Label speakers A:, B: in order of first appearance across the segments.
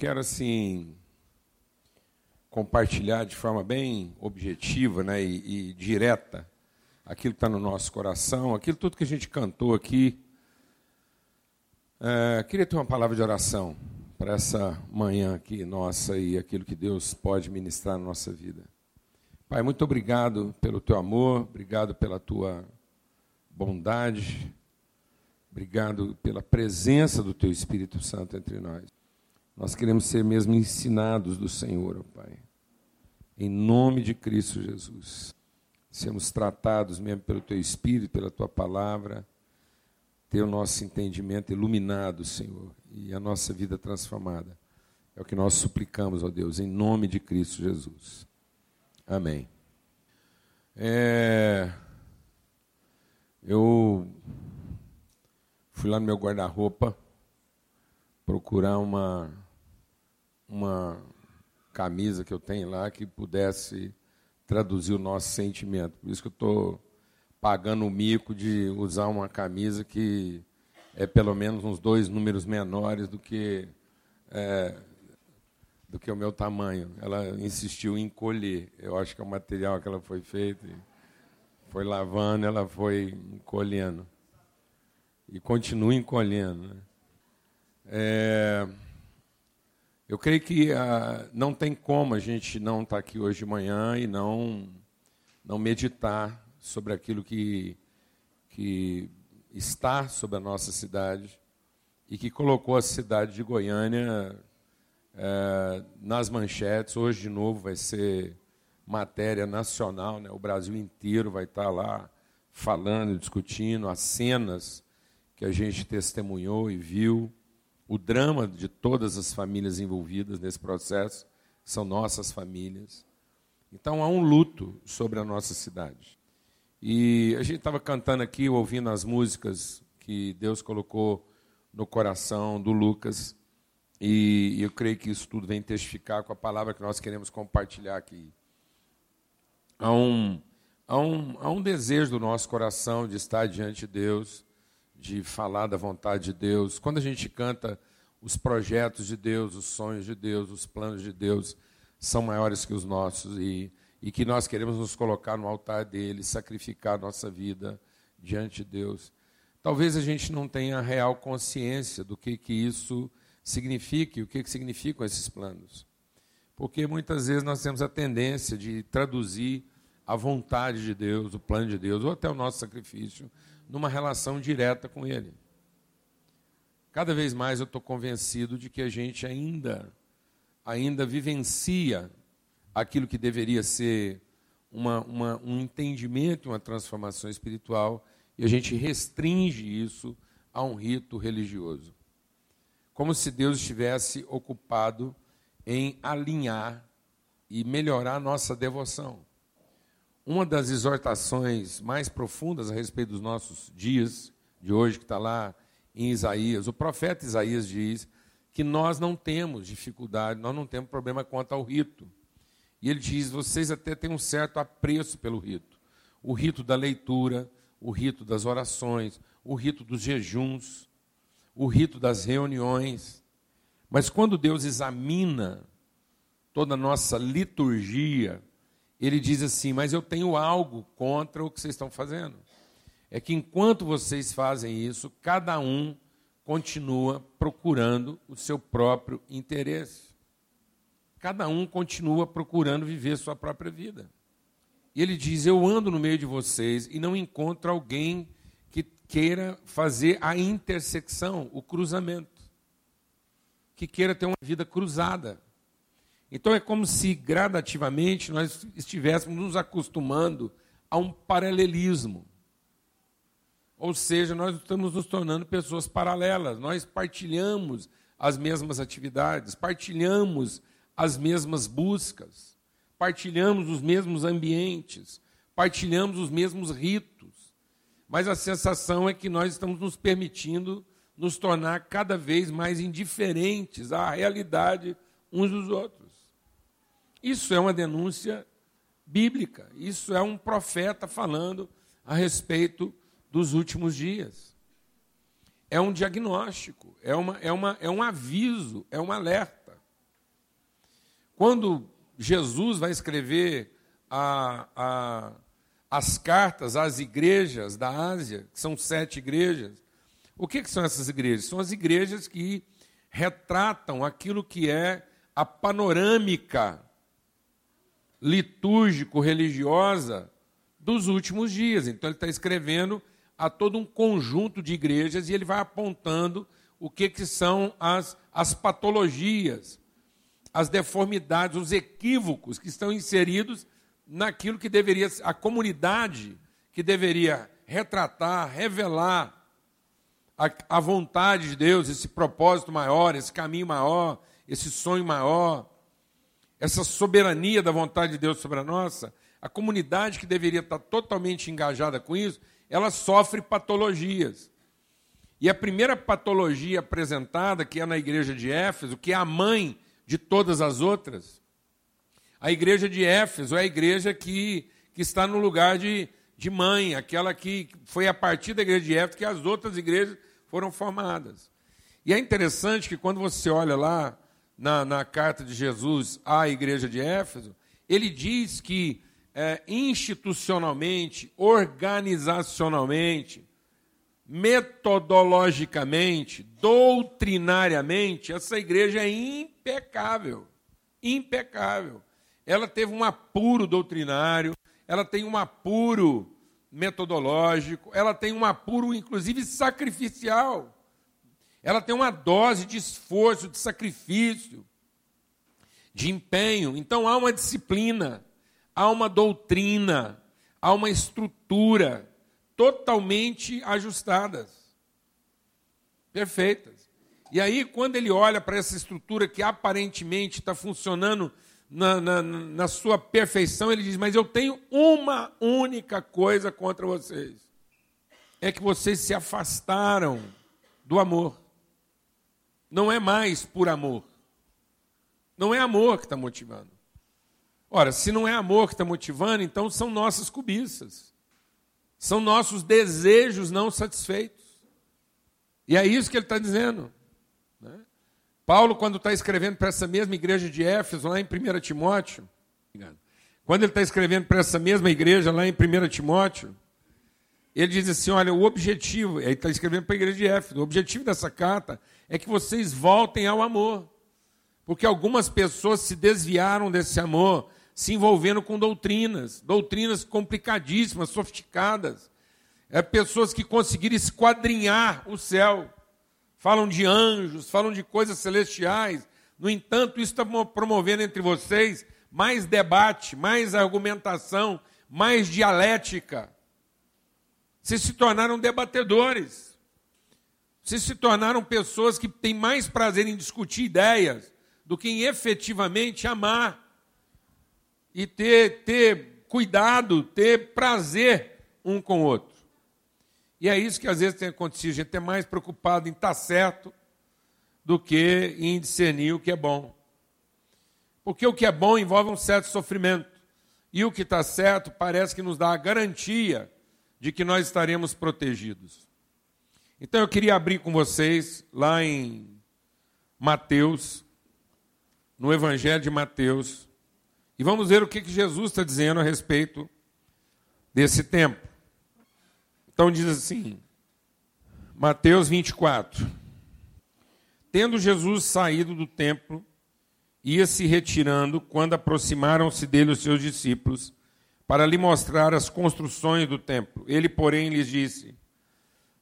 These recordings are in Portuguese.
A: quero assim compartilhar de forma bem objetiva né, e, e direta aquilo que está no nosso coração, aquilo tudo que a gente cantou aqui. É, queria ter uma palavra de oração para essa manhã aqui nossa e aquilo que Deus pode ministrar na nossa vida. Pai, muito obrigado pelo teu amor, obrigado pela tua bondade, Obrigado pela presença do Teu Espírito Santo entre nós. Nós queremos ser mesmo ensinados do Senhor, ó Pai. Em nome de Cristo Jesus. Sermos tratados mesmo pelo Teu Espírito, pela Tua palavra. Ter o nosso entendimento iluminado, Senhor. E a nossa vida transformada. É o que nós suplicamos, ó Deus, em nome de Cristo Jesus. Amém. É... Eu Fui lá no meu guarda-roupa procurar uma, uma camisa que eu tenho lá que pudesse traduzir o nosso sentimento. Por isso que eu estou pagando o mico de usar uma camisa que é pelo menos uns dois números menores do que é, do que o meu tamanho. Ela insistiu em encolher. Eu acho que é o material que ela foi feita. Foi lavando, ela foi encolhendo e continue encolhendo. Né? É, eu creio que ah, não tem como a gente não estar tá aqui hoje de manhã e não, não meditar sobre aquilo que, que está sobre a nossa cidade e que colocou a cidade de Goiânia é, nas manchetes. Hoje, de novo, vai ser matéria nacional, né? o Brasil inteiro vai estar lá falando, discutindo as cenas que a gente testemunhou e viu, o drama de todas as famílias envolvidas nesse processo, são nossas famílias. Então há um luto sobre a nossa cidade. E a gente estava cantando aqui, ouvindo as músicas que Deus colocou no coração do Lucas, e eu creio que isso tudo vem testificar com a palavra que nós queremos compartilhar aqui. Há um, há um, há um desejo do nosso coração de estar diante de Deus, de falar da vontade de Deus. Quando a gente canta os projetos de Deus, os sonhos de Deus, os planos de Deus são maiores que os nossos e, e que nós queremos nos colocar no altar dele, sacrificar nossa vida diante de Deus. Talvez a gente não tenha real consciência do que, que isso significa e o que, que significam esses planos. Porque muitas vezes nós temos a tendência de traduzir a vontade de Deus, o plano de Deus, ou até o nosso sacrifício, numa relação direta com Ele. Cada vez mais eu estou convencido de que a gente ainda, ainda vivencia aquilo que deveria ser uma, uma, um entendimento, uma transformação espiritual, e a gente restringe isso a um rito religioso. Como se Deus estivesse ocupado em alinhar e melhorar nossa devoção. Uma das exortações mais profundas a respeito dos nossos dias, de hoje, que está lá em Isaías, o profeta Isaías diz que nós não temos dificuldade, nós não temos problema quanto ao rito. E ele diz: vocês até têm um certo apreço pelo rito. O rito da leitura, o rito das orações, o rito dos jejuns, o rito das reuniões. Mas quando Deus examina toda a nossa liturgia, ele diz assim: Mas eu tenho algo contra o que vocês estão fazendo. É que enquanto vocês fazem isso, cada um continua procurando o seu próprio interesse. Cada um continua procurando viver sua própria vida. E ele diz: Eu ando no meio de vocês e não encontro alguém que queira fazer a intersecção, o cruzamento, que queira ter uma vida cruzada. Então é como se gradativamente nós estivéssemos nos acostumando a um paralelismo. Ou seja, nós estamos nos tornando pessoas paralelas, nós partilhamos as mesmas atividades, partilhamos as mesmas buscas, partilhamos os mesmos ambientes, partilhamos os mesmos ritos. Mas a sensação é que nós estamos nos permitindo nos tornar cada vez mais indiferentes à realidade uns dos outros. Isso é uma denúncia bíblica, isso é um profeta falando a respeito dos últimos dias. é um diagnóstico, é, uma, é, uma, é um aviso, é um alerta. Quando Jesus vai escrever a, a, as cartas às igrejas da Ásia, que são sete igrejas, o que, que são essas igrejas? São as igrejas que retratam aquilo que é a panorâmica litúrgico-religiosa dos últimos dias. Então, ele está escrevendo a todo um conjunto de igrejas e ele vai apontando o que, que são as, as patologias, as deformidades, os equívocos que estão inseridos naquilo que deveria, a comunidade que deveria retratar, revelar a, a vontade de Deus, esse propósito maior, esse caminho maior, esse sonho maior, essa soberania da vontade de Deus sobre a nossa, a comunidade que deveria estar totalmente engajada com isso, ela sofre patologias. E a primeira patologia apresentada, que é na igreja de Éfeso, que é a mãe de todas as outras, a igreja de Éfeso é a igreja que, que está no lugar de, de mãe, aquela que foi a partir da igreja de Éfeso que as outras igrejas foram formadas. E é interessante que quando você olha lá na, na carta de Jesus à igreja de Éfeso, ele diz que é, institucionalmente, organizacionalmente, metodologicamente, doutrinariamente, essa igreja é impecável. Impecável. Ela teve um apuro doutrinário, ela tem um apuro metodológico, ela tem um apuro, inclusive, sacrificial. Ela tem uma dose de esforço, de sacrifício, de empenho. Então há uma disciplina, há uma doutrina, há uma estrutura totalmente ajustadas, perfeitas. E aí, quando ele olha para essa estrutura que aparentemente está funcionando na, na, na, sua perfeição, ele diz: Mas eu tenho uma única coisa contra vocês: é que vocês se afastaram do amor não é mais por amor. Não é amor que está motivando. Ora, se não é amor que está motivando, então são nossas cobiças. São nossos desejos não satisfeitos. E é isso que ele está dizendo. Né? Paulo, quando está escrevendo para essa mesma igreja de Éfeso, lá em 1 Timóteo, quando ele está escrevendo para essa mesma igreja lá em 1 Timóteo, ele diz assim: olha, o objetivo, ele está escrevendo para a igreja de Éfeso, o objetivo dessa carta é que vocês voltem ao amor. Porque algumas pessoas se desviaram desse amor, se envolvendo com doutrinas, doutrinas complicadíssimas, sofisticadas. É, pessoas que conseguiram esquadrinhar o céu. Falam de anjos, falam de coisas celestiais. No entanto, isso está promovendo entre vocês mais debate, mais argumentação, mais dialética. Vocês se tornaram debatedores. Vocês se tornaram pessoas que têm mais prazer em discutir ideias do que em efetivamente amar e ter, ter cuidado, ter prazer um com o outro. E é isso que às vezes tem acontecido. A gente é mais preocupado em estar tá certo do que em discernir o que é bom. Porque o que é bom envolve um certo sofrimento. E o que está certo parece que nos dá a garantia de que nós estaremos protegidos. Então eu queria abrir com vocês lá em Mateus, no Evangelho de Mateus, e vamos ver o que, Jesus está dizendo a respeito desse tempo. Então diz assim, Mateus 24: Tendo Jesus saído do templo, ia se retirando quando aproximaram-se dele os seus discípulos para lhe mostrar as construções do templo. Ele, porém, lhes disse: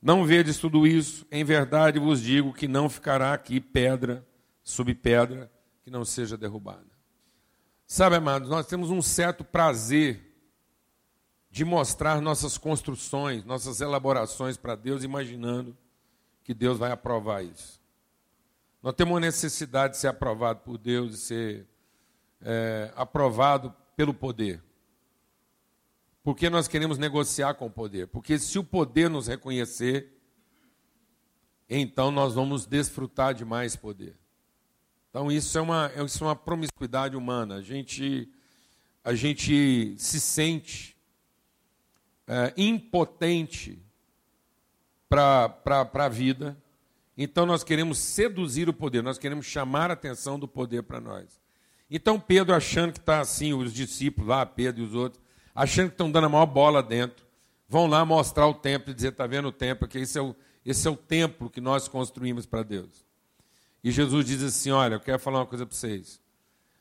A: não vedes tudo isso? Em verdade vos digo que não ficará aqui pedra sobre pedra que não seja derrubada. Sabe, amados, nós temos um certo prazer de mostrar nossas construções, nossas elaborações para Deus, imaginando que Deus vai aprovar isso. Nós temos uma necessidade de ser aprovado por Deus, de ser é, aprovado pelo poder. Porque nós queremos negociar com o poder. Porque se o poder nos reconhecer, então nós vamos desfrutar de mais poder. Então isso é uma, isso é uma promiscuidade humana. A gente, a gente se sente é, impotente para a vida. Então nós queremos seduzir o poder, nós queremos chamar a atenção do poder para nós. Então Pedro achando que está assim, os discípulos lá, Pedro e os outros, achando que estão dando a maior bola dentro, vão lá mostrar o templo e dizer, está vendo o templo, que esse é o, esse é o templo que nós construímos para Deus. E Jesus diz assim, olha, eu quero falar uma coisa para vocês.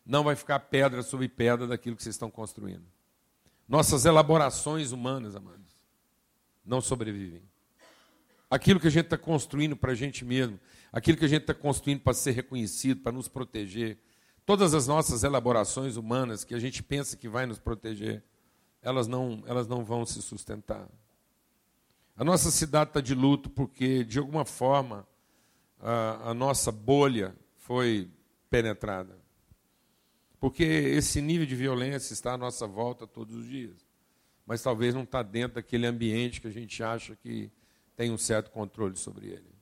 A: Não vai ficar pedra sobre pedra daquilo que vocês estão construindo. Nossas elaborações humanas, amados, não sobrevivem. Aquilo que a gente está construindo para a gente mesmo, aquilo que a gente está construindo para ser reconhecido, para nos proteger, todas as nossas elaborações humanas que a gente pensa que vai nos proteger, elas não, elas não vão se sustentar. A nossa cidade está de luto porque, de alguma forma, a, a nossa bolha foi penetrada. Porque esse nível de violência está à nossa volta todos os dias. Mas talvez não está dentro daquele ambiente que a gente acha que tem um certo controle sobre ele.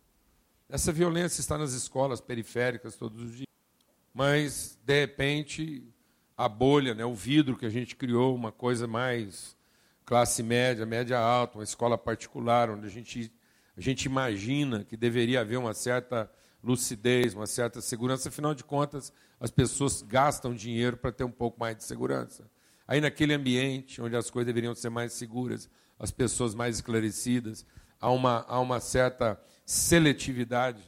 A: Essa violência está nas escolas periféricas todos os dias. Mas, de repente, a bolha, né, o vidro que a gente criou, uma coisa mais classe média, média alta, uma escola particular, onde a gente, a gente imagina que deveria haver uma certa lucidez, uma certa segurança. Afinal de contas, as pessoas gastam dinheiro para ter um pouco mais de segurança. Aí, naquele ambiente onde as coisas deveriam ser mais seguras, as pessoas mais esclarecidas, há uma, há uma certa seletividade.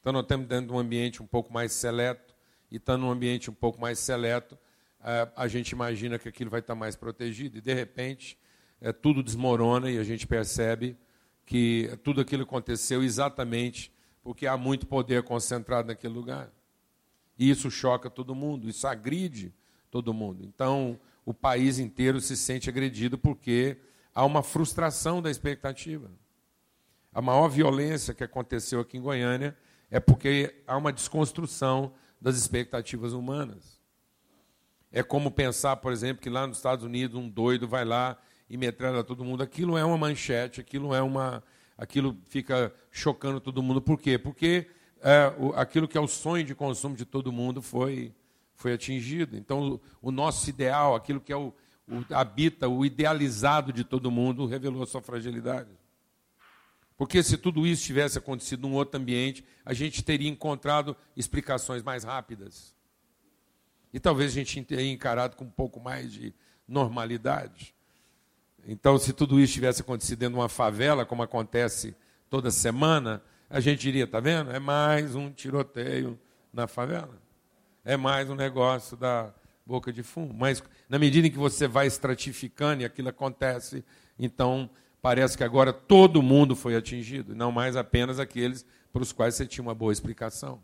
A: Então, nós estamos dentro de um ambiente um pouco mais seleto, e estando num ambiente um pouco mais seleto, eh, a gente imagina que aquilo vai estar mais protegido, e de repente é, tudo desmorona e a gente percebe que tudo aquilo aconteceu exatamente porque há muito poder concentrado naquele lugar. E isso choca todo mundo, isso agride todo mundo. Então, o país inteiro se sente agredido porque há uma frustração da expectativa. A maior violência que aconteceu aqui em Goiânia é porque há uma desconstrução das expectativas humanas. É como pensar, por exemplo, que lá nos Estados Unidos um doido vai lá e metralha todo mundo. Aquilo é uma manchete, aquilo é uma, aquilo fica chocando todo mundo. Por quê? Porque é, o, aquilo que é o sonho de consumo de todo mundo foi foi atingido. Então, o, o nosso ideal, aquilo que é o, o habita, o idealizado de todo mundo, revelou a sua fragilidade. Porque se tudo isso tivesse acontecido num outro ambiente, a gente teria encontrado explicações mais rápidas. E talvez a gente tenha encarado com um pouco mais de normalidade. Então, se tudo isso tivesse acontecido dentro de uma favela, como acontece toda semana, a gente diria, está vendo? É mais um tiroteio na favela. É mais um negócio da boca de fumo. Mas na medida em que você vai estratificando e aquilo acontece, então parece que agora todo mundo foi atingido, não mais apenas aqueles para os quais você tinha uma boa explicação.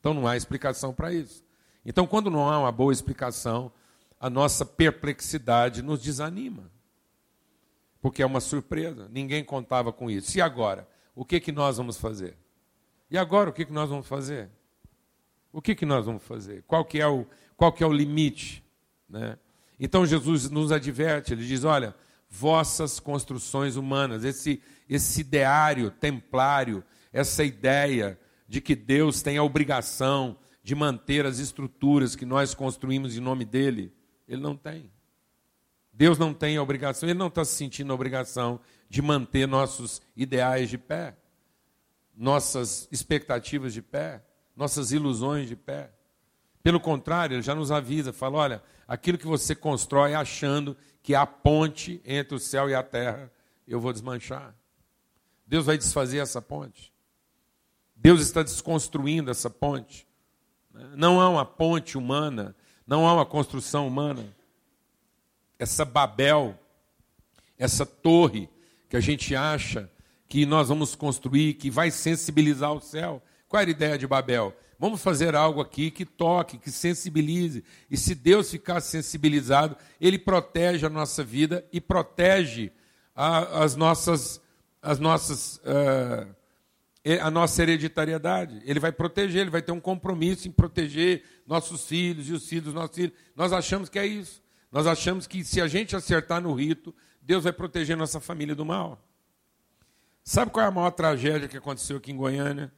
A: Então não há explicação para isso. Então, quando não há uma boa explicação, a nossa perplexidade nos desanima. Porque é uma surpresa, ninguém contava com isso. E agora? O que, que nós vamos fazer? E agora o que, que nós vamos fazer? O que, que nós vamos fazer? Qual que é o, qual que é o limite? Né? Então Jesus nos adverte, ele diz: olha, vossas construções humanas, esse, esse ideário templário, essa ideia de que Deus tem a obrigação de manter as estruturas que nós construímos em nome dele, ele não tem. Deus não tem a obrigação, ele não está se sentindo a obrigação de manter nossos ideais de pé, nossas expectativas de pé, nossas ilusões de pé. Pelo contrário, ele já nos avisa, fala: olha, aquilo que você constrói achando que há ponte entre o céu e a terra, eu vou desmanchar. Deus vai desfazer essa ponte. Deus está desconstruindo essa ponte. Não há uma ponte humana, não há uma construção humana. Essa Babel, essa torre que a gente acha que nós vamos construir, que vai sensibilizar o céu. Qual era a ideia de Babel? Vamos fazer algo aqui que toque, que sensibilize. E se Deus ficar sensibilizado, Ele protege a nossa vida e protege a, as nossas, as nossas, uh, a nossa hereditariedade. Ele vai proteger, Ele vai ter um compromisso em proteger nossos filhos e os filhos dos nossos filhos. Nós achamos que é isso. Nós achamos que se a gente acertar no rito, Deus vai proteger nossa família do mal. Sabe qual é a maior tragédia que aconteceu aqui em Goiânia?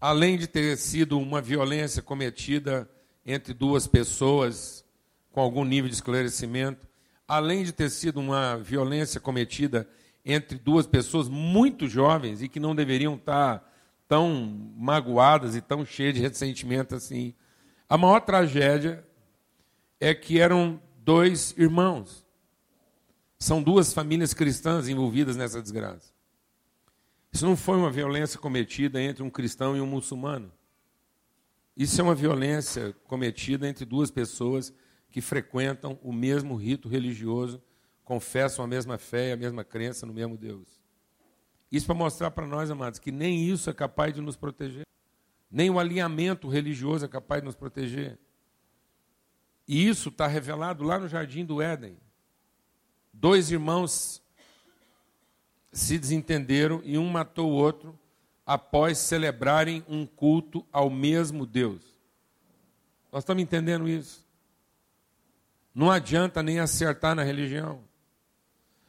A: Além de ter sido uma violência cometida entre duas pessoas com algum nível de esclarecimento, além de ter sido uma violência cometida entre duas pessoas muito jovens e que não deveriam estar tão magoadas e tão cheias de ressentimento assim. A maior tragédia é que eram dois irmãos. São duas famílias cristãs envolvidas nessa desgraça. Isso não foi uma violência cometida entre um cristão e um muçulmano. Isso é uma violência cometida entre duas pessoas que frequentam o mesmo rito religioso, confessam a mesma fé e a mesma crença no mesmo Deus. Isso para mostrar para nós, amados, que nem isso é capaz de nos proteger. Nem o alinhamento religioso é capaz de nos proteger. E isso está revelado lá no jardim do Éden. Dois irmãos se desentenderam e um matou o outro após celebrarem um culto ao mesmo Deus. Nós estamos entendendo isso. Não adianta nem acertar na religião.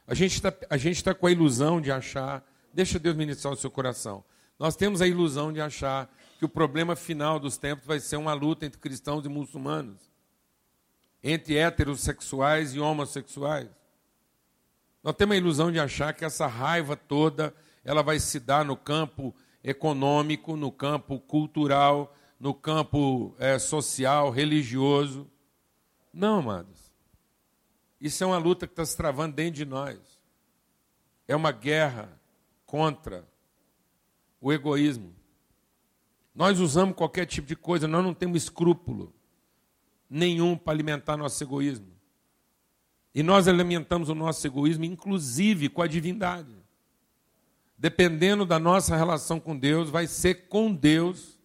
A: A gente está tá com a ilusão de achar, deixa Deus ministrar o seu coração. Nós temos a ilusão de achar que o problema final dos tempos vai ser uma luta entre cristãos e muçulmanos, entre heterossexuais e homossexuais. Nós temos a ilusão de achar que essa raiva toda ela vai se dar no campo econômico, no campo cultural, no campo é, social, religioso. Não, amados. Isso é uma luta que está se travando dentro de nós. É uma guerra contra o egoísmo. Nós usamos qualquer tipo de coisa, nós não temos escrúpulo nenhum para alimentar nosso egoísmo. E nós alimentamos o nosso egoísmo, inclusive com a divindade. Dependendo da nossa relação com Deus, vai ser com Deus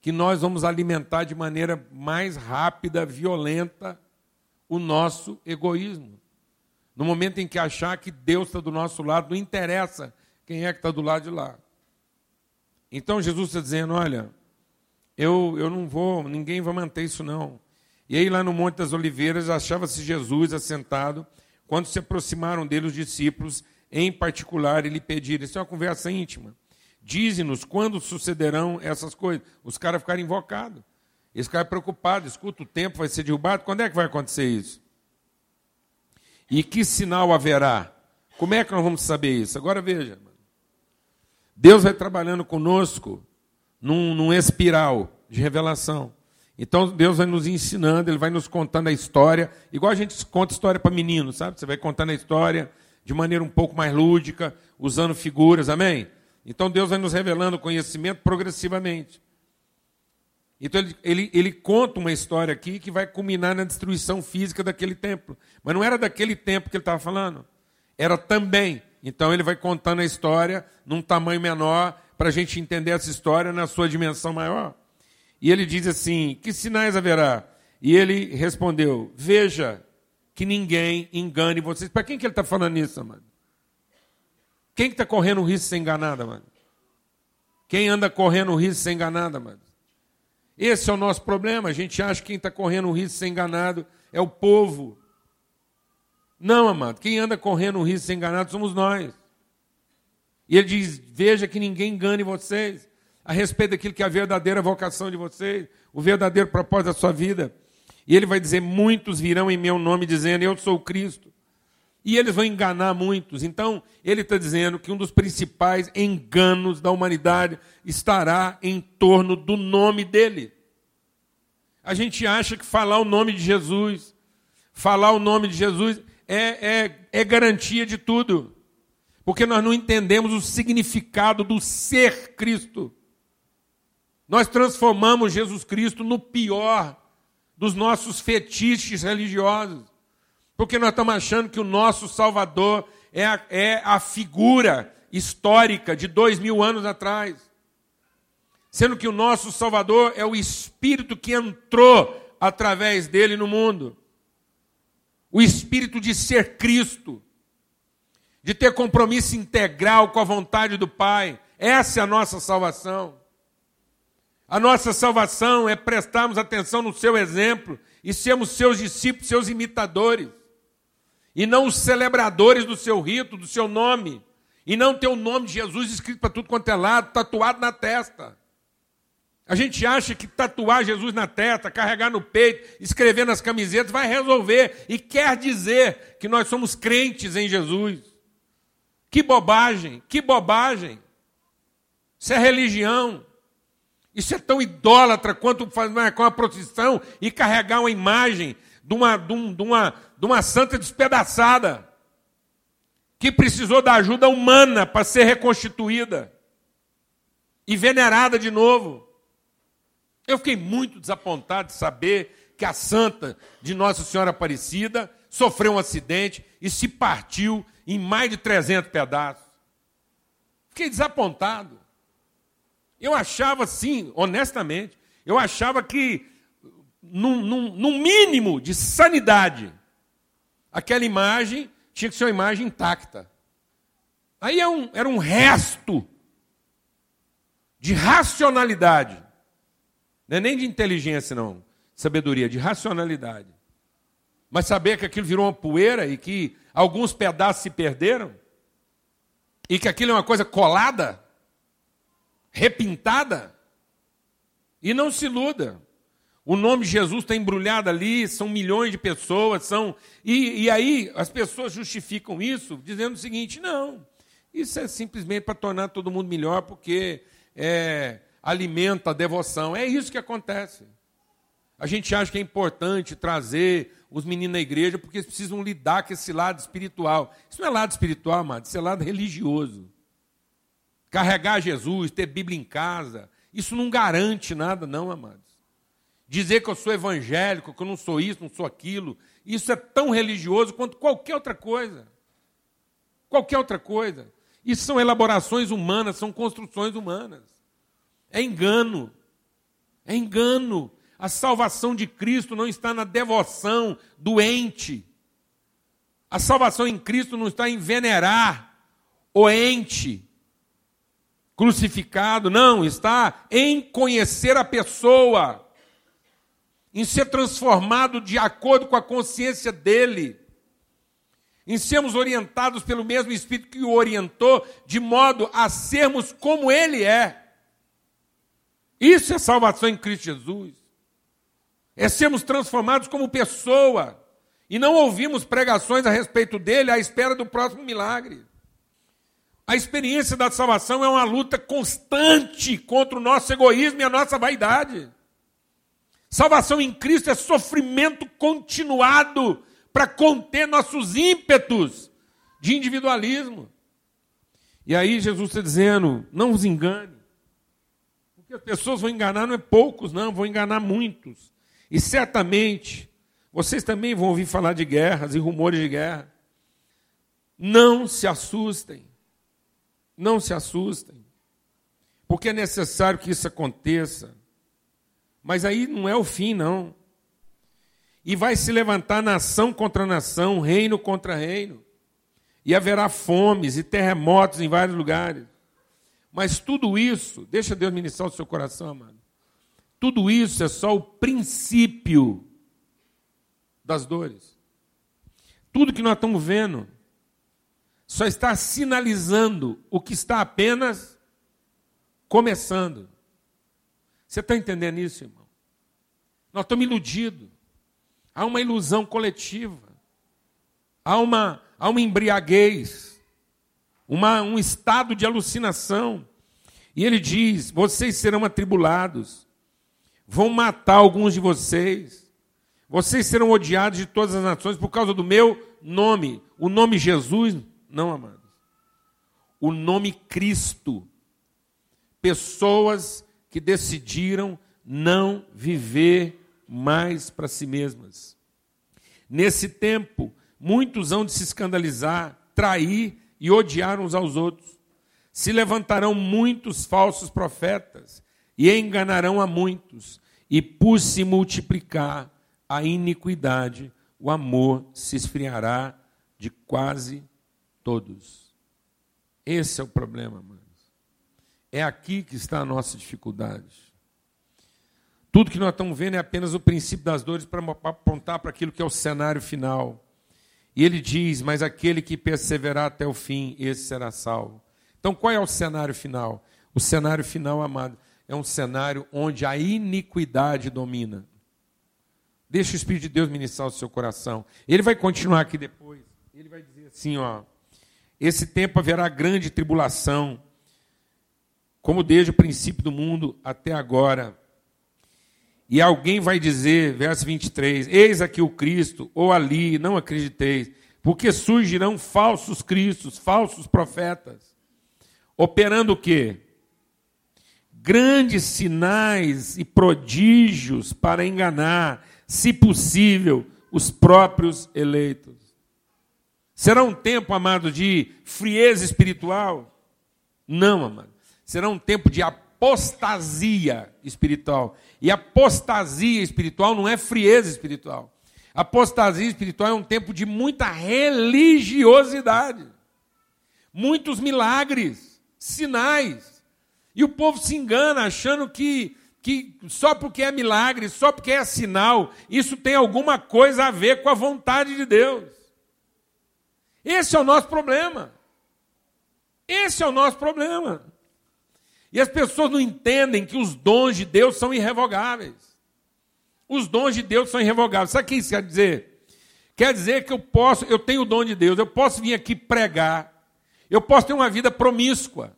A: que nós vamos alimentar de maneira mais rápida, violenta, o nosso egoísmo. No momento em que achar que Deus está do nosso lado, não interessa quem é que está do lado de lá. Então Jesus está dizendo: olha, eu, eu não vou, ninguém vai manter isso não. E aí, lá no Monte das Oliveiras, achava-se Jesus assentado, quando se aproximaram dele os discípulos, em particular, e lhe pediram: Isso é uma conversa íntima. Dize-nos quando sucederão essas coisas. Os caras ficaram invocados. Eles ficaram preocupados: escuta, o tempo vai ser derrubado, quando é que vai acontecer isso? E que sinal haverá? Como é que nós vamos saber isso? Agora veja. Deus vai trabalhando conosco num, num espiral de revelação. Então Deus vai nos ensinando, Ele vai nos contando a história, igual a gente conta história para menino, sabe? Você vai contando a história de maneira um pouco mais lúdica, usando figuras, amém? Então Deus vai nos revelando conhecimento progressivamente. Então ele, ele, ele, conta uma história aqui que vai culminar na destruição física daquele templo. Mas não era daquele templo que ele estava falando, era também. Então ele vai contando a história num tamanho menor para a gente entender essa história na sua dimensão maior. E ele diz assim: Que sinais haverá? E ele respondeu: Veja que ninguém engane vocês. Para quem que ele está falando isso, mano? Quem que está correndo risco de ser enganado, mano? Quem anda correndo risco de ser enganado, mano? Esse é o nosso problema. A gente acha que quem está correndo risco de ser enganado é o povo. Não, amado. Quem anda correndo risco de ser enganado somos nós. E ele diz: Veja que ninguém engane vocês a respeito daquilo que é a verdadeira vocação de vocês, o verdadeiro propósito da sua vida. E ele vai dizer: Muitos virão em meu nome dizendo, Eu sou Cristo. E eles vão enganar muitos. Então, ele está dizendo que um dos principais enganos da humanidade estará em torno do nome dele. A gente acha que falar o nome de Jesus, falar o nome de Jesus é, é, é garantia de tudo. Porque nós não entendemos o significado do ser Cristo. Nós transformamos Jesus Cristo no pior dos nossos fetiches religiosos, porque nós estamos achando que o nosso Salvador é a, é a figura histórica de dois mil anos atrás, sendo que o nosso Salvador é o Espírito que entrou através dele no mundo, o Espírito de ser Cristo, de ter compromisso integral com a vontade do Pai, essa é a nossa salvação. A nossa salvação é prestarmos atenção no seu exemplo e sermos seus discípulos, seus imitadores, e não os celebradores do seu rito, do seu nome, e não ter o nome de Jesus escrito para tudo quanto é lado, tatuado na testa. A gente acha que tatuar Jesus na testa, carregar no peito, escrever nas camisetas vai resolver, e quer dizer que nós somos crentes em Jesus. Que bobagem, que bobagem. Isso é religião. Isso é tão idólatra quanto fazer com a procissão e carregar uma imagem de uma, de, um, de, uma, de uma santa despedaçada, que precisou da ajuda humana para ser reconstituída e venerada de novo. Eu fiquei muito desapontado de saber que a santa de Nossa Senhora Aparecida sofreu um acidente e se partiu em mais de 300 pedaços. Fiquei desapontado. Eu achava, sim, honestamente, eu achava que, num, mínimo de sanidade, aquela imagem tinha que ser uma imagem intacta. Aí é um, era um resto de racionalidade. Não é nem de inteligência, não. Sabedoria, de racionalidade. Mas saber que aquilo virou uma poeira e que alguns pedaços se perderam, e que aquilo é uma coisa colada, repintada, e não se iluda. O nome de Jesus está embrulhado ali, são milhões de pessoas, são. E, e aí as pessoas justificam isso dizendo o seguinte: não, isso é simplesmente para tornar todo mundo melhor, porque é, alimenta a devoção. É isso que acontece. A gente acha que é importante trazer os meninos na igreja porque eles precisam lidar com esse lado espiritual. Isso não é lado espiritual, amado, isso é lado religioso. Carregar Jesus, ter Bíblia em casa, isso não garante nada, não, amados. Dizer que eu sou evangélico, que eu não sou isso, não sou aquilo, isso é tão religioso quanto qualquer outra coisa. Qualquer outra coisa. Isso são elaborações humanas, são construções humanas. É engano. É engano. A salvação de Cristo não está na devoção doente. A salvação em Cristo não está em venerar o ente crucificado, não, está em conhecer a pessoa, em ser transformado de acordo com a consciência dele, em sermos orientados pelo mesmo Espírito que o orientou, de modo a sermos como ele é. Isso é salvação em Cristo Jesus é sermos transformados como pessoa e não ouvimos pregações a respeito dele à espera do próximo milagre. A experiência da salvação é uma luta constante contra o nosso egoísmo e a nossa vaidade. Salvação em Cristo é sofrimento continuado para conter nossos ímpetos de individualismo. E aí Jesus está dizendo: não vos engane. Porque as pessoas vão enganar não é poucos, não, vão enganar muitos. E certamente vocês também vão ouvir falar de guerras e rumores de guerra. Não se assustem. Não se assustem. Porque é necessário que isso aconteça. Mas aí não é o fim, não. E vai se levantar nação contra nação, reino contra reino. E haverá fomes e terremotos em vários lugares. Mas tudo isso, deixa Deus ministrar o seu coração, amado. Tudo isso é só o princípio das dores. Tudo que nós estamos vendo só está sinalizando o que está apenas começando. Você está entendendo isso, irmão? Nós estamos iludidos. Há uma ilusão coletiva. Há uma, há uma embriaguez. Uma, um estado de alucinação. E ele diz: vocês serão atribulados vão matar alguns de vocês. Vocês serão odiados de todas as nações por causa do meu nome. O nome Jesus, não, amados. O nome Cristo. Pessoas que decidiram não viver mais para si mesmas. Nesse tempo, muitos hão de se escandalizar, trair e odiar uns aos outros. Se levantarão muitos falsos profetas e enganarão a muitos, e por se multiplicar a iniquidade, o amor se esfriará de quase todos. Esse é o problema, amados. É aqui que está a nossa dificuldade. Tudo que nós estamos vendo é apenas o princípio das dores para apontar para aquilo que é o cenário final. E ele diz: Mas aquele que perseverar até o fim, esse será salvo. Então, qual é o cenário final? O cenário final, amado, é um cenário onde a iniquidade domina. Deixa o Espírito de Deus ministrar o seu coração. Ele vai continuar aqui depois. Ele vai dizer assim, ó.
B: Esse tempo haverá grande tribulação, como desde o princípio do mundo até agora. E alguém vai dizer, verso 23, Eis aqui o Cristo, ou ali, não acrediteis, porque surgirão falsos cristos, falsos profetas, operando o quê? Grandes sinais e prodígios para enganar, se possível, os próprios eleitos. Será um tempo, amado, de frieza espiritual? Não, amado. Será um tempo de apostasia espiritual. E apostasia espiritual não é frieza espiritual. Apostasia espiritual é um tempo de muita religiosidade, muitos milagres, sinais. E o povo se engana achando que, que só porque é milagre, só porque é sinal, isso tem alguma coisa a ver com a vontade de Deus. Esse é o nosso problema. Esse é o nosso problema. E as pessoas não entendem que os dons de Deus são irrevogáveis. Os dons de Deus são irrevogáveis. Sabe o que isso quer dizer? Quer dizer que eu posso, eu tenho o dom de Deus, eu posso vir aqui pregar, eu posso ter uma vida promíscua,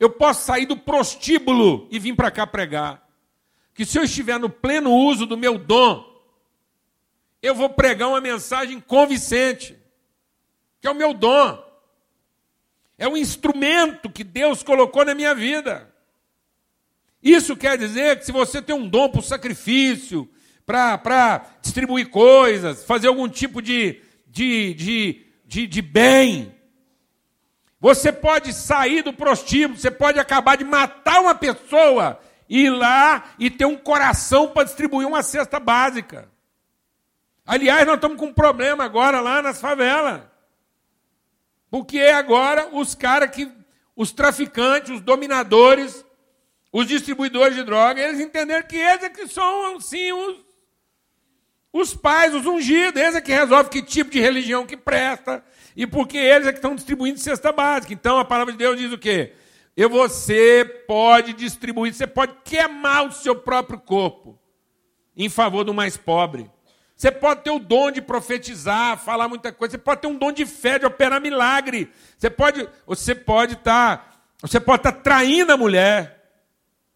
B: eu posso sair do prostíbulo e vir para cá pregar. Que se eu estiver no pleno uso do meu dom, eu vou pregar uma mensagem convincente que é o meu dom. É um instrumento que Deus colocou na minha vida. Isso quer dizer que se você tem um dom para o sacrifício, para distribuir coisas, fazer algum tipo de, de, de, de, de bem, você pode sair do prostíbulo, você pode acabar de matar uma pessoa, ir lá e ter um coração para distribuir uma cesta básica. Aliás, nós estamos com um problema agora lá nas favelas. Porque agora os caras que. Os traficantes, os dominadores, os distribuidores de droga, eles entenderam que eles é que são, sim, os, os pais, os ungidos, eles é que resolvem que tipo de religião que presta, e porque eles é que estão distribuindo cesta básica. Então a palavra de Deus diz o quê? E você pode distribuir, você pode queimar o seu próprio corpo em favor do mais pobre. Você pode ter o dom de profetizar, falar muita coisa. Você pode ter um dom de fé, de operar milagre. Você pode, você pode estar, tá, você pode estar tá traindo a mulher,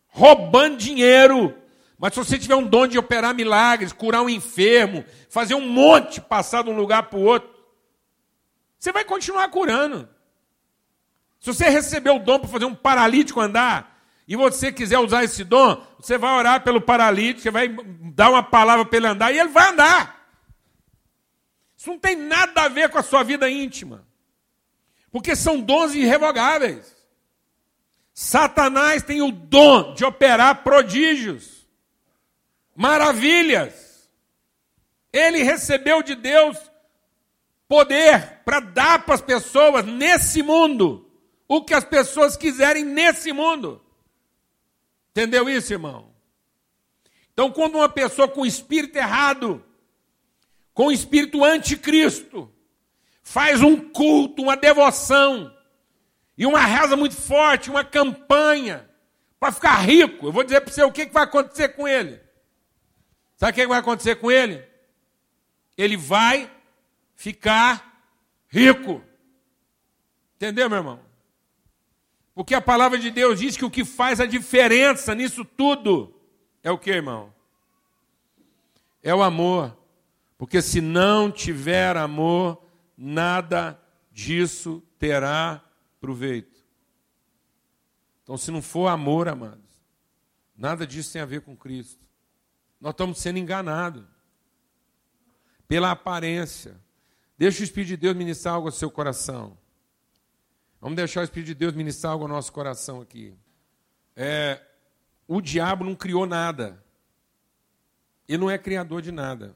B: roubando dinheiro. Mas se você tiver um dom de operar milagres, curar um enfermo, fazer um monte passar de um lugar para o outro, você vai continuar curando. Se você receber o dom para fazer um paralítico andar, e você quiser usar esse dom, você vai orar pelo paralítico, você vai dar uma palavra para ele andar e ele vai andar. Isso não tem nada a ver com a sua vida íntima. Porque são dons irrevogáveis. Satanás tem o dom de operar prodígios, maravilhas. Ele recebeu de Deus poder para dar para as pessoas nesse mundo o que as pessoas quiserem nesse mundo. Entendeu isso, irmão? Então, quando uma pessoa com espírito errado, com espírito anticristo, faz um culto, uma devoção, e uma reza muito forte, uma campanha, para ficar rico, eu vou dizer para você o que vai acontecer com ele. Sabe o que vai acontecer com ele? Ele vai ficar rico. Entendeu, meu irmão? Porque a palavra de Deus diz que o que faz a diferença nisso tudo é o que, irmão? É o amor. Porque se não tiver amor, nada disso terá proveito. Então, se não for amor, amados, nada disso tem a ver com Cristo. Nós estamos sendo enganados pela aparência. Deixa o Espírito de Deus ministrar algo ao seu coração. Vamos deixar o Espírito de Deus ministrar algo ao nosso coração aqui. É, o diabo não criou nada. Ele não é criador de nada.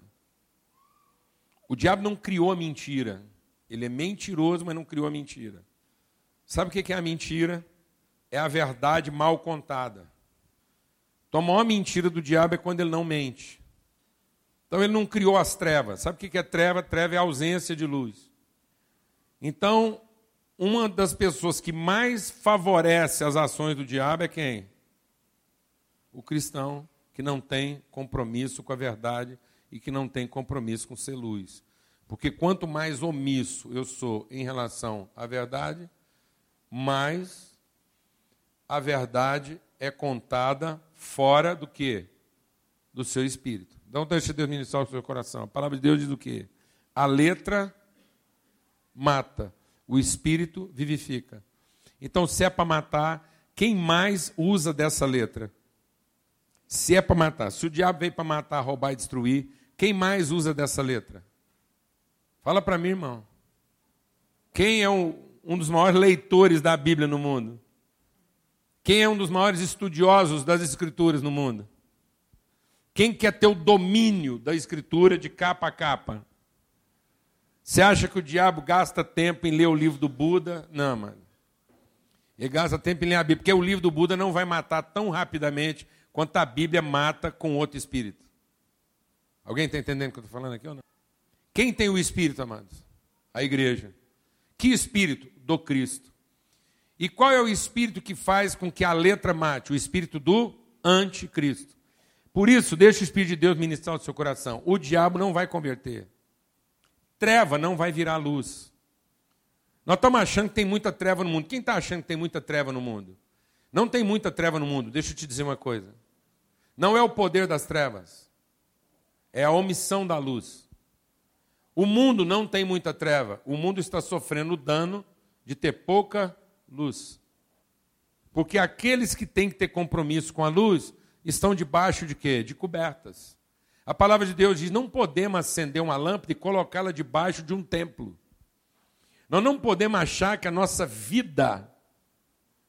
B: O diabo não criou a mentira. Ele é mentiroso, mas não criou a mentira. Sabe o que é a mentira? É a verdade mal contada. Então, a maior mentira do diabo é quando ele não mente. Então, ele não criou as trevas. Sabe o que é treva? Treva é ausência de luz. Então, uma das pessoas que mais favorece as ações do diabo é quem? O cristão que não tem compromisso com a verdade e que não tem compromisso com ser luz. Porque quanto mais omisso eu sou em relação à verdade, mais a verdade é contada fora do que? Do seu espírito. Então deixa Deus ministrar o seu coração. A palavra de Deus diz o quê? A letra mata, o espírito vivifica. Então, se é para matar, quem mais usa dessa letra? Se é para matar, se o diabo veio para matar, roubar e destruir, quem mais usa dessa letra? Fala para mim, irmão. Quem é um, um dos maiores leitores da Bíblia no mundo? Quem é um dos maiores estudiosos das Escrituras no mundo? Quem quer ter o domínio da Escritura de capa a capa? Você acha que o diabo gasta tempo em ler o livro do Buda? Não, mano. Ele gasta tempo em ler a Bíblia, porque o livro do Buda não vai matar tão rapidamente quanto a Bíblia mata com outro espírito. Alguém está entendendo o que eu estou falando aqui ou não? Quem tem o espírito, amados? A igreja. Que espírito? Do Cristo. E qual é o espírito que faz com que a letra mate? O espírito do anticristo. Por isso, deixa o Espírito de Deus ministrar o seu coração. O diabo não vai converter. Treva não vai virar luz. Nós estamos achando que tem muita treva no mundo. Quem está achando que tem muita treva no mundo? Não tem muita treva no mundo. Deixa eu te dizer uma coisa. Não é o poder das trevas, é a omissão da luz. O mundo não tem muita treva. O mundo está sofrendo o dano de ter pouca luz. Porque aqueles que têm que ter compromisso com a luz estão debaixo de quê? De cobertas. A palavra de Deus diz: não podemos acender uma lâmpada e colocá-la debaixo de um templo. Nós não podemos achar que a nossa vida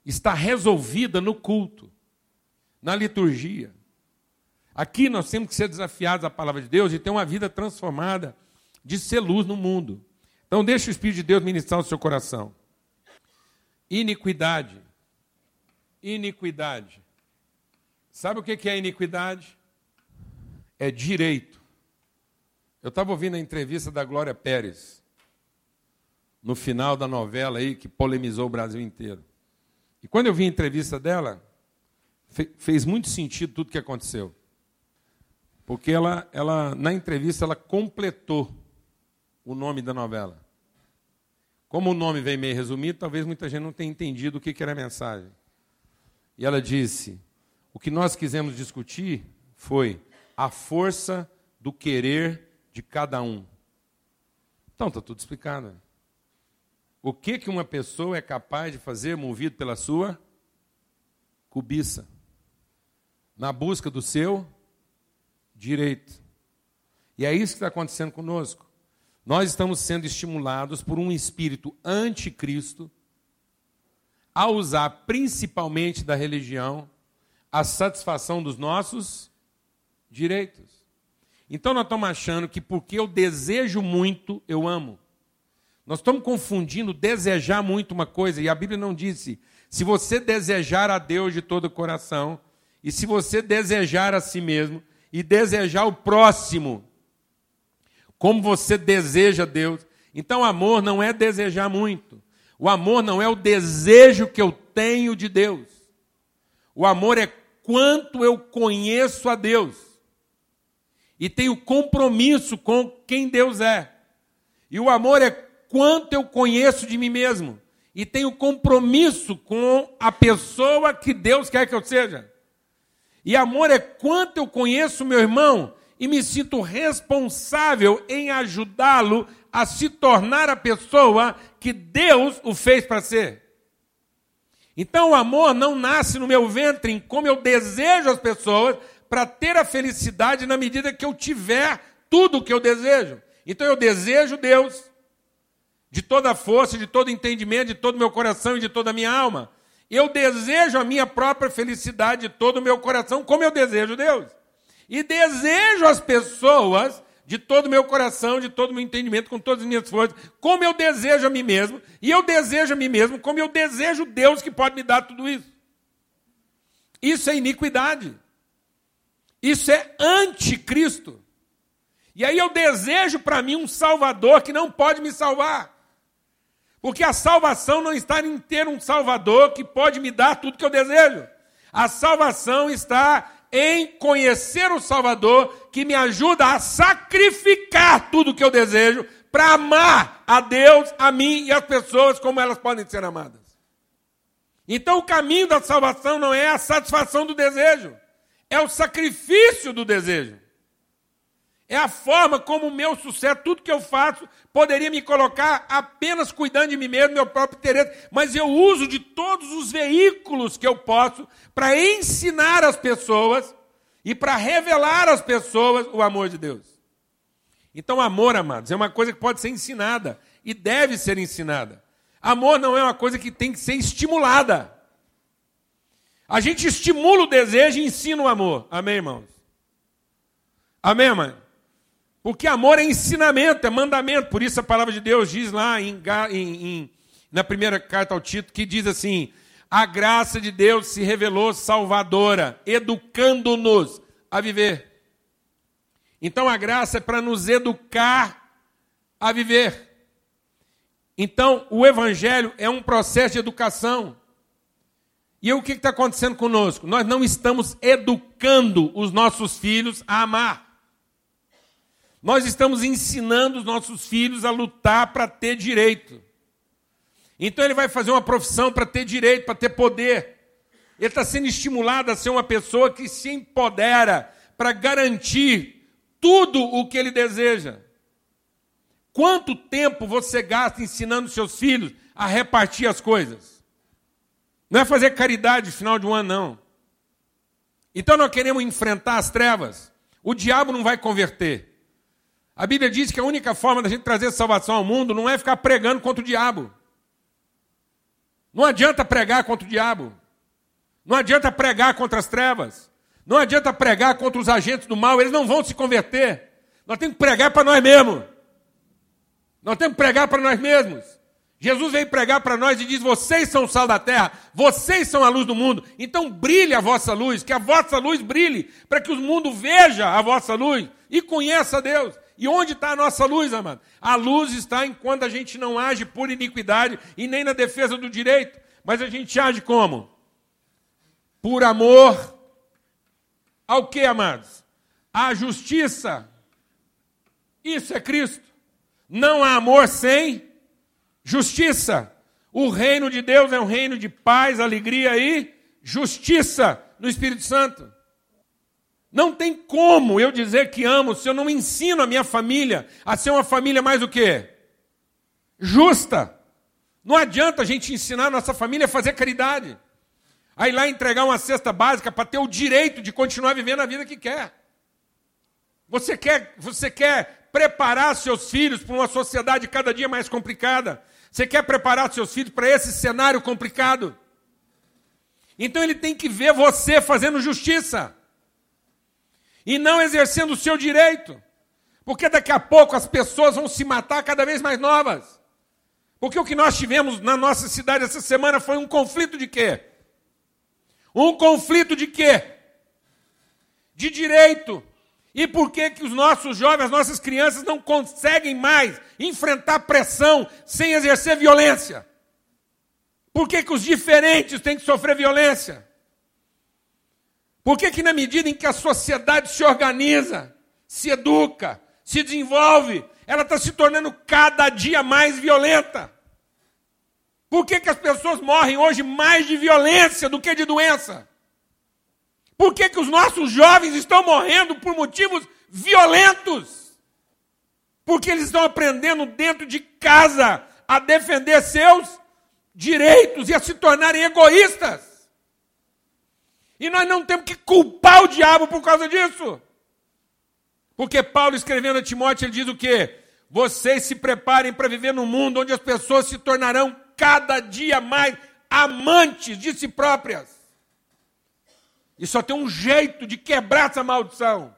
B: está resolvida no culto, na liturgia. Aqui nós temos que ser desafiados à palavra de Deus e ter uma vida transformada, de ser luz no mundo. Então, deixe o Espírito de Deus ministrar o seu coração. Iniquidade. Iniquidade. Sabe o que é iniquidade? É direito. Eu estava ouvindo a entrevista da Glória Pérez no final da novela aí que polemizou o Brasil inteiro. E quando eu vi a entrevista dela, fez muito sentido tudo que aconteceu. Porque ela, ela, na entrevista, ela completou o nome da novela. Como o nome vem meio resumido, talvez muita gente não tenha entendido o que era a mensagem. E ela disse: o que nós quisemos discutir foi a força do querer de cada um. Então, está tudo explicado. O que, que uma pessoa é capaz de fazer movido pela sua cobiça? Na busca do seu direito. E é isso que está acontecendo conosco. Nós estamos sendo estimulados por um espírito anticristo a usar principalmente da religião a satisfação dos nossos direitos. Então nós estamos achando que porque eu desejo muito, eu amo. Nós estamos confundindo desejar muito uma coisa, e a Bíblia não disse: se você desejar a Deus de todo o coração, e se você desejar a si mesmo, e desejar o próximo, como você deseja Deus. Então, amor não é desejar muito. O amor não é o desejo que eu tenho de Deus. O amor é quanto eu conheço a Deus e tenho compromisso com quem Deus é. E o amor é quanto eu conheço de mim mesmo e tenho compromisso com a pessoa que Deus quer que eu seja. E amor é quanto eu conheço meu irmão e me sinto responsável em ajudá-lo a se tornar a pessoa que Deus o fez para ser. Então o amor não nasce no meu ventre em como eu desejo as pessoas para ter a felicidade na medida que eu tiver tudo o que eu desejo. Então eu desejo Deus, de toda a força, de todo entendimento, de todo o meu coração e de toda a minha alma. Eu desejo a minha própria felicidade de todo o meu coração, como eu desejo Deus. E desejo as pessoas de todo o meu coração, de todo o meu entendimento, com todas as minhas forças, como eu desejo a mim mesmo, e eu desejo a mim mesmo, como eu desejo Deus que pode me dar tudo isso. Isso é iniquidade. Isso é anticristo. E aí eu desejo para mim um Salvador que não pode me salvar. Porque a salvação não está em ter um Salvador que pode me dar tudo que eu desejo. A salvação está em conhecer o Salvador que me ajuda a sacrificar tudo que eu desejo para amar a Deus, a mim e as pessoas como elas podem ser amadas. Então o caminho da salvação não é a satisfação do desejo, é o sacrifício do desejo. É a forma como o meu sucesso, tudo que eu faço, poderia me colocar apenas cuidando de mim mesmo, meu próprio interesse, mas eu uso de todos os veículos que eu posso para ensinar as pessoas e para revelar às pessoas o amor de Deus. Então, amor, amados, é uma coisa que pode ser ensinada e deve ser ensinada. Amor não é uma coisa que tem que ser estimulada. A gente estimula o desejo e ensina o amor. Amém, irmãos? Amém, mãe? Porque amor é ensinamento, é mandamento. Por isso a palavra de Deus diz lá em, em, na primeira carta ao Tito, que diz assim: a graça de Deus se revelou salvadora, educando-nos a viver. Então a graça é para nos educar a viver. Então o Evangelho é um processo de educação. E o que está acontecendo conosco? Nós não estamos educando os nossos filhos a amar. Nós estamos ensinando os nossos filhos a lutar para ter direito. Então ele vai fazer uma profissão para ter direito, para ter poder. Ele está sendo estimulado a ser uma pessoa que se empodera para garantir tudo o que ele deseja. Quanto tempo você gasta ensinando seus filhos a repartir as coisas? Não é fazer caridade no final de um ano, não. Então nós queremos enfrentar as trevas. O diabo não vai converter. A Bíblia diz que a única forma da gente trazer salvação ao mundo não é ficar pregando contra o diabo. Não adianta pregar contra o diabo. Não adianta pregar contra as trevas. Não adianta pregar contra os agentes do mal, eles não vão se converter. Nós temos que pregar para nós mesmos. Nós temos que pregar para nós mesmos. Jesus veio pregar para nós e diz: Vocês são o sal da terra, vocês são a luz do mundo. Então brilhe a vossa luz, que a vossa luz brilhe, para que o mundo veja a vossa luz e conheça Deus. E onde está a nossa luz, amado? A luz está em quando a gente não age por iniquidade e nem na defesa do direito, mas a gente age como? Por amor ao que, amados? À justiça. Isso é Cristo. Não há amor sem justiça. O reino de Deus é um reino de paz, alegria e justiça no Espírito Santo. Não tem como eu dizer que amo se eu não ensino a minha família a ser uma família mais o quê? Justa. Não adianta a gente ensinar a nossa família a fazer caridade. Aí lá entregar uma cesta básica para ter o direito de continuar vivendo a vida que quer. Você quer, você quer preparar seus filhos para uma sociedade cada dia mais complicada. Você quer preparar seus filhos para esse cenário complicado. Então ele tem que ver você fazendo justiça e não exercendo o seu direito. Porque daqui a pouco as pessoas vão se matar cada vez mais novas. Porque o que nós tivemos na nossa cidade essa semana foi um conflito de quê? Um conflito de quê? De direito. E por que, que os nossos jovens, as nossas crianças não conseguem mais enfrentar pressão sem exercer violência? Por que, que os diferentes têm que sofrer violência? Por que, que na medida em que a sociedade se organiza, se educa, se desenvolve, ela está se tornando cada dia mais violenta? Por que, que as pessoas morrem hoje mais de violência do que de doença? Por que, que os nossos jovens estão morrendo por motivos violentos? Porque eles estão aprendendo dentro de casa a defender seus direitos e a se tornarem egoístas. E nós não temos que culpar o diabo por causa disso. Porque Paulo escrevendo a Timóteo, ele diz o quê? Vocês se preparem para viver num mundo onde as pessoas se tornarão cada dia mais amantes de si próprias. E só tem um jeito de quebrar essa maldição.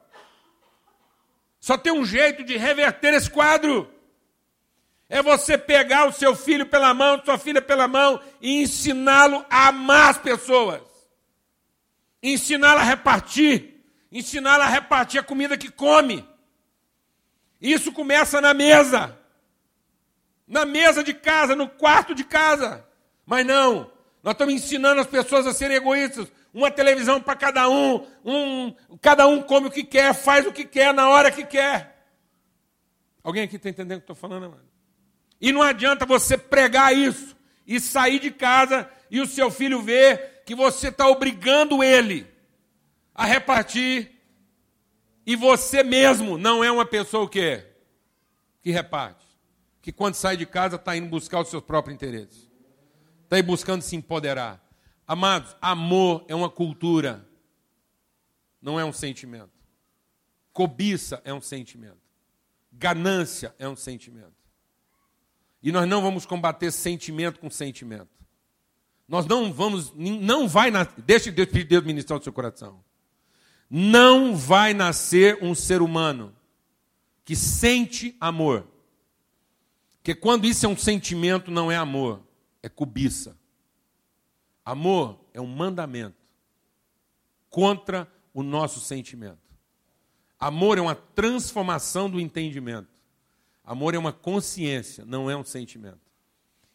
B: Só tem um jeito de reverter esse quadro. É você pegar o seu filho pela mão, sua filha pela mão e ensiná-lo a amar as pessoas ensiná-la a repartir, ensiná-la a repartir a comida que come. Isso começa na mesa, na mesa de casa, no quarto de casa. Mas não, nós estamos ensinando as pessoas a serem egoístas. Uma televisão para cada um, um, cada um come o que quer, faz o que quer, na hora que quer. Alguém aqui está entendendo o que estou falando, amado? E não adianta você pregar isso e sair de casa e o seu filho ver que você está obrigando ele a repartir e você mesmo não é uma pessoa o quê? Que reparte. Que quando sai de casa está indo buscar os seus próprios interesses. Está aí buscando se empoderar. Amados, amor é uma cultura, não é um sentimento. Cobiça é um sentimento. Ganância é um sentimento. E nós não vamos combater sentimento com sentimento. Nós não vamos, não vai, deixe Deus, Deus ministrar o seu coração. Não vai nascer um ser humano que sente amor. Porque quando isso é um sentimento, não é amor, é cobiça. Amor é um mandamento contra o nosso sentimento. Amor é uma transformação do entendimento. Amor é uma consciência, não é um sentimento.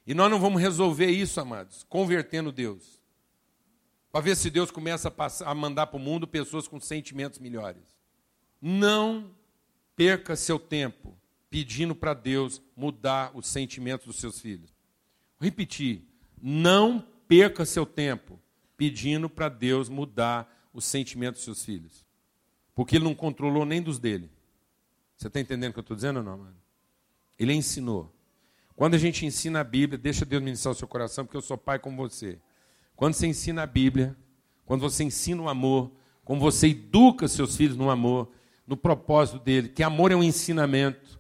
B: E nós não vamos resolver isso, amados, convertendo Deus. Para ver se Deus começa a, passar, a mandar para o mundo pessoas com sentimentos melhores. Não perca seu tempo pedindo para Deus mudar os sentimentos dos seus filhos. Vou repetir, não perca seu tempo pedindo para Deus mudar os sentimentos dos seus filhos. Porque ele não controlou nem dos dele. Você está entendendo o que eu estou dizendo ou não, mano? Ele ensinou. Quando a gente ensina a Bíblia, deixa Deus ministrar o seu coração, porque eu sou pai como você. Quando você ensina a Bíblia, quando você ensina o amor, como você educa seus filhos no amor, no propósito dele, que amor é um ensinamento,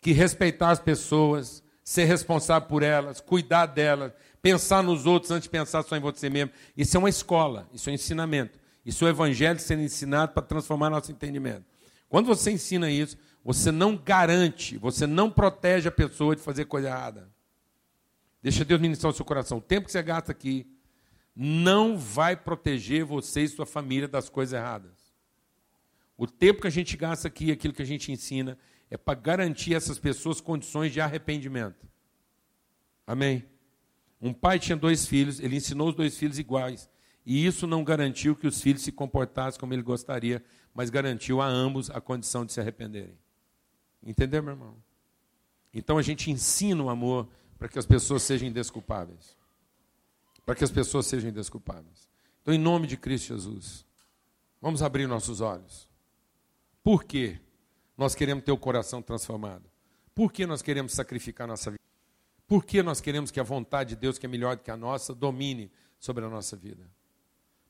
B: que respeitar as pessoas, ser responsável por elas, cuidar delas, pensar nos outros antes de pensar só em você mesmo. Isso é uma escola, isso é um ensinamento. Isso é o evangelho sendo ensinado para transformar nosso entendimento. Quando você ensina isso, você não garante, você não protege a pessoa de fazer coisa errada. Deixa Deus ministrar o seu coração. O tempo que você gasta aqui não vai proteger você e sua família das coisas erradas. O tempo que a gente gasta aqui, aquilo que a gente ensina, é para garantir a essas pessoas condições de arrependimento. Amém? Um pai tinha dois filhos, ele ensinou os dois filhos iguais. E isso não garantiu que os filhos se comportassem como ele gostaria, mas garantiu a ambos a condição de se arrependerem. Entendeu, meu irmão? Então a gente ensina o amor para que as pessoas sejam indesculpáveis. Para que as pessoas sejam indesculpáveis. Então, em nome de Cristo Jesus, vamos abrir nossos olhos. Por quê? Nós queremos ter o coração transformado. Por que nós queremos sacrificar nossa vida? Por que nós queremos que a vontade de Deus, que é melhor do que a nossa, domine sobre a nossa vida?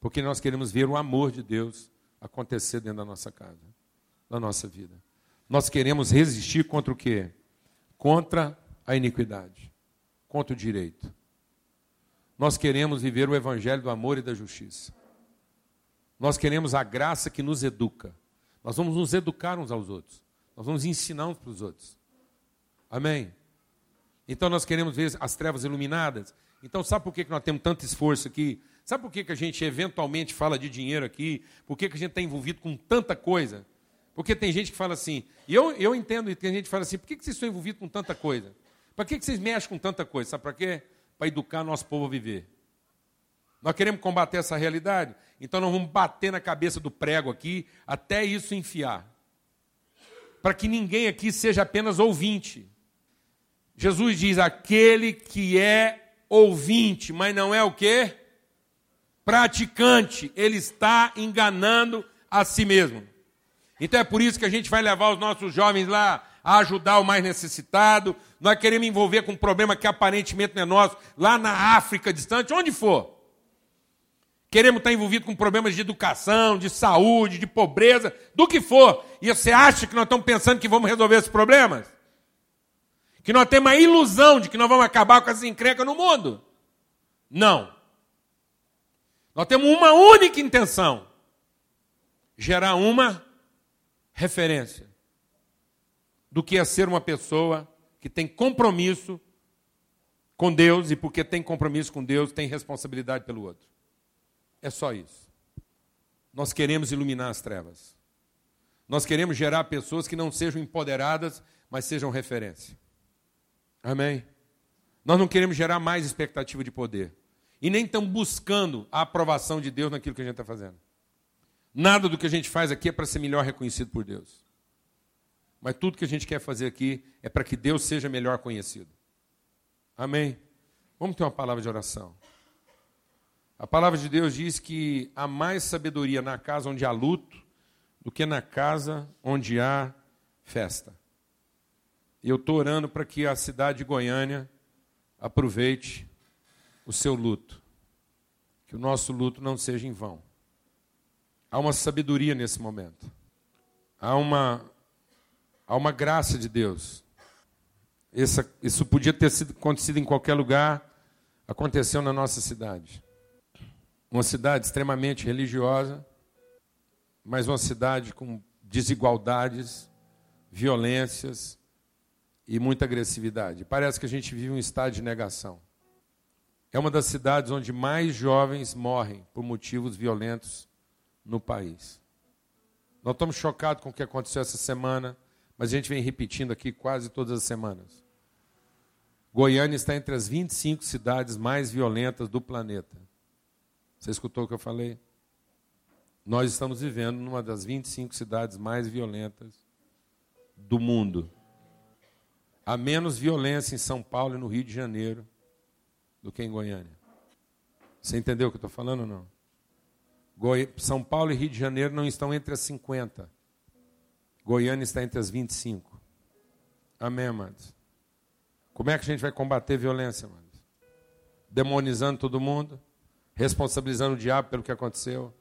B: Porque nós queremos ver o amor de Deus acontecer dentro da nossa casa, da nossa vida. Nós queremos resistir contra o quê? Contra a iniquidade, contra o direito. Nós queremos viver o evangelho do amor e da justiça. Nós queremos a graça que nos educa. Nós vamos nos educar uns aos outros. Nós vamos ensinar uns para os outros. Amém? Então nós queremos ver as trevas iluminadas. Então sabe por que nós temos tanto esforço aqui Sabe por que, a gente eventualmente fala de dinheiro aqui? Por que, a gente está envolvido com tanta coisa? Porque tem gente que fala assim, e eu, eu entendo, tem gente que fala assim, por que, que vocês estão envolvidos com tanta coisa? Para que, que vocês mexem com tanta coisa? Sabe para quê? Para educar nosso povo a viver. Nós queremos combater essa realidade, então nós vamos bater na cabeça do prego aqui, até isso enfiar. Para que ninguém aqui seja apenas ouvinte. Jesus diz: aquele que é ouvinte, mas não é o quê? praticante, ele está enganando a si mesmo. Então é por isso que a gente vai levar os nossos jovens lá a ajudar o mais necessitado. Nós queremos envolver com um problema que aparentemente não é nosso, lá na África distante, onde for. Queremos estar envolvidos com problemas de educação, de saúde, de pobreza, do que for. E você acha que nós estamos pensando que vamos resolver esses problemas? Que nós temos a ilusão de que nós vamos acabar com essa encrenca no mundo? Não. Nós temos uma única intenção: gerar uma referência do que é ser uma pessoa que tem compromisso com Deus e porque tem compromisso com Deus, tem responsabilidade pelo outro. É só isso. Nós queremos iluminar as trevas. Nós queremos gerar pessoas que não sejam empoderadas, mas sejam referência. Amém? Nós não queremos gerar mais expectativa de poder. E nem estamos buscando a aprovação de Deus naquilo que a gente está fazendo. Nada do que a gente faz aqui é para ser melhor reconhecido por Deus. Mas tudo que a gente quer fazer aqui é para que Deus seja melhor conhecido. Amém? Vamos ter uma palavra de oração. A palavra de Deus diz que há mais sabedoria na casa onde há luto do que na casa onde há festa. E eu estou orando para que a cidade de Goiânia aproveite o seu luto. Que o nosso luto não seja em vão. Há uma sabedoria nesse momento. Há uma, há uma graça de Deus. Essa, isso podia ter sido, acontecido em qualquer lugar, aconteceu na nossa cidade. Uma cidade extremamente religiosa, mas uma cidade com desigualdades, violências e muita agressividade. Parece que a gente vive um estado de negação. É uma das cidades onde mais jovens morrem por motivos violentos no país. Nós estamos chocados com o que aconteceu essa semana, mas a gente vem repetindo aqui quase todas as semanas. Goiânia está entre as 25 cidades mais violentas do planeta. Você escutou o que eu falei? Nós estamos vivendo numa das 25 cidades mais violentas do mundo. Há menos violência em São Paulo e no Rio de Janeiro do que em Goiânia. Você entendeu o que eu estou falando ou não? Goi... São Paulo e Rio de Janeiro não estão entre as 50. Goiânia está entre as 25. Amém, amados? Como é que a gente vai combater violência, amados? Demonizando todo mundo? Responsabilizando o diabo pelo que aconteceu?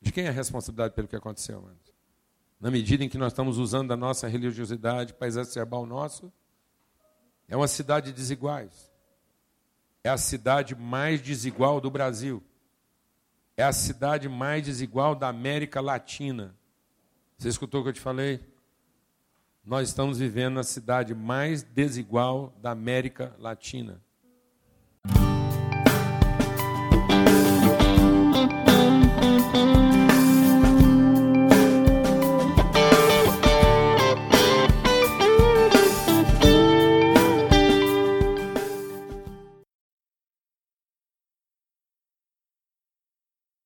B: De quem é a responsabilidade pelo que aconteceu, amados? Na medida em que nós estamos usando a nossa religiosidade para exacerbar o nosso, é uma cidade de desiguais. É a cidade mais desigual do Brasil é a cidade mais desigual da América Latina. Você escutou o que eu te falei? Nós estamos vivendo na cidade mais desigual da América Latina.